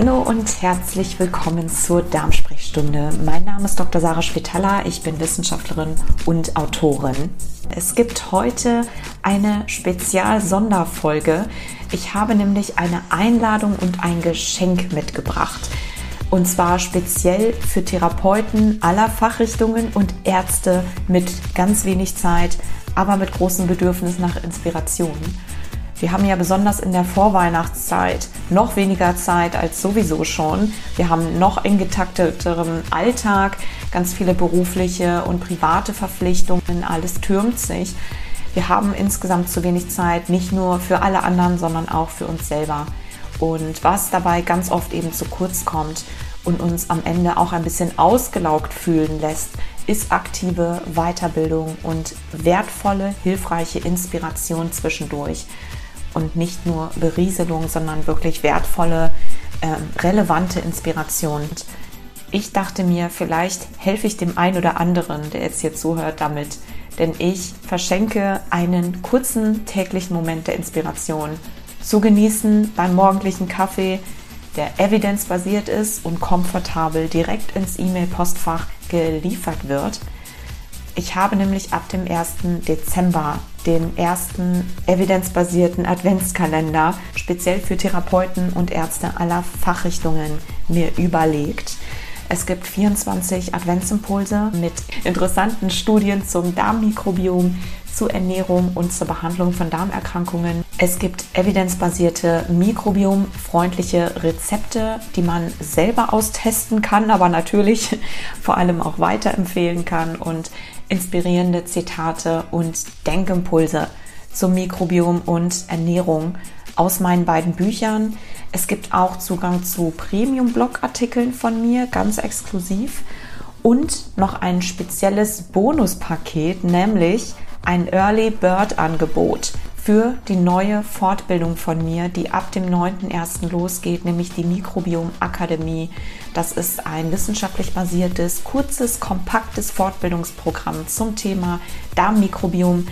Hallo und herzlich willkommen zur Darmsprechstunde. Mein Name ist Dr. Sarah Spitaler, ich bin Wissenschaftlerin und Autorin. Es gibt heute eine Spezial-Sonderfolge. Ich habe nämlich eine Einladung und ein Geschenk mitgebracht. Und zwar speziell für Therapeuten aller Fachrichtungen und Ärzte mit ganz wenig Zeit, aber mit großem Bedürfnis nach Inspiration. Wir haben ja besonders in der Vorweihnachtszeit noch weniger Zeit als sowieso schon. Wir haben noch eng getakteteren Alltag, ganz viele berufliche und private Verpflichtungen, alles türmt sich. Wir haben insgesamt zu wenig Zeit, nicht nur für alle anderen, sondern auch für uns selber. Und was dabei ganz oft eben zu kurz kommt und uns am Ende auch ein bisschen ausgelaugt fühlen lässt, ist aktive Weiterbildung und wertvolle, hilfreiche Inspiration zwischendurch und nicht nur Berieselung, sondern wirklich wertvolle, äh, relevante Inspiration. Ich dachte mir, vielleicht helfe ich dem einen oder anderen, der jetzt hier zuhört, damit, denn ich verschenke einen kurzen täglichen Moment der Inspiration zu genießen beim morgendlichen Kaffee, der evidenzbasiert ist und komfortabel direkt ins E-Mail-Postfach geliefert wird. Ich habe nämlich ab dem 1. Dezember den ersten evidenzbasierten Adventskalender speziell für Therapeuten und Ärzte aller Fachrichtungen mir überlegt. Es gibt 24 Adventsimpulse mit interessanten Studien zum Darmmikrobiom, zur Ernährung und zur Behandlung von Darmerkrankungen. Es gibt evidenzbasierte mikrobiomfreundliche Rezepte, die man selber austesten kann, aber natürlich vor allem auch weiterempfehlen kann und inspirierende Zitate und Denkimpulse zum Mikrobiom und Ernährung aus meinen beiden Büchern. Es gibt auch Zugang zu Premium-Blog-Artikeln von mir, ganz exklusiv. Und noch ein spezielles Bonuspaket, nämlich ein Early Bird Angebot für die neue Fortbildung von mir, die ab dem 9.1. losgeht, nämlich die Mikrobiom Akademie. Das ist ein wissenschaftlich basiertes, kurzes, kompaktes Fortbildungsprogramm zum Thema Darmmikrobiom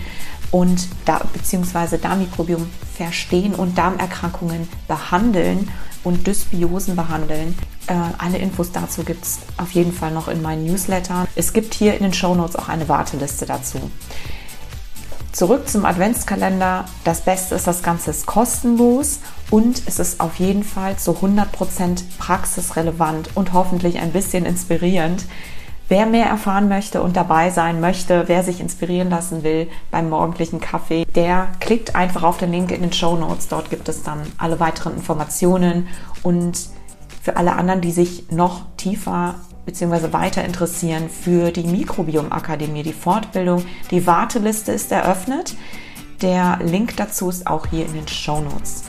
und da, beziehungsweise Darmmikrobiom verstehen und Darmerkrankungen behandeln und Dysbiosen behandeln. Äh, alle Infos dazu gibt es auf jeden Fall noch in meinen Newslettern. Es gibt hier in den Show Notes auch eine Warteliste dazu. Zurück zum Adventskalender. Das Beste ist, das Ganze ist kostenlos und es ist auf jeden Fall zu 100% praxisrelevant und hoffentlich ein bisschen inspirierend. Wer mehr erfahren möchte und dabei sein möchte, wer sich inspirieren lassen will beim morgendlichen Kaffee, der klickt einfach auf den Link in den Show Notes. Dort gibt es dann alle weiteren Informationen und für alle anderen, die sich noch tiefer bzw. weiter interessieren für die Mikrobiomakademie, die Fortbildung. Die Warteliste ist eröffnet. Der Link dazu ist auch hier in den Show Notes.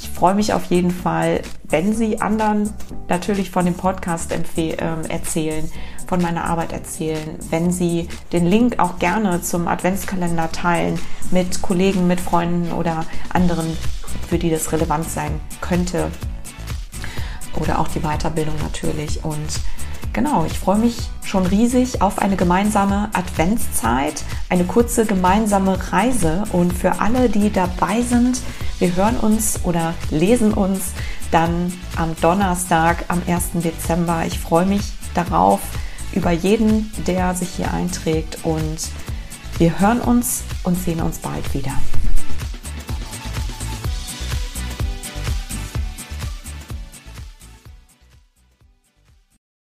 Ich freue mich auf jeden Fall, wenn Sie anderen natürlich von dem Podcast äh, erzählen, von meiner Arbeit erzählen, wenn Sie den Link auch gerne zum Adventskalender teilen mit Kollegen, mit Freunden oder anderen, für die das relevant sein könnte. Oder auch die Weiterbildung natürlich. Und Genau, ich freue mich schon riesig auf eine gemeinsame Adventszeit, eine kurze gemeinsame Reise und für alle, die dabei sind, wir hören uns oder lesen uns dann am Donnerstag, am 1. Dezember. Ich freue mich darauf, über jeden, der sich hier einträgt und wir hören uns und sehen uns bald wieder.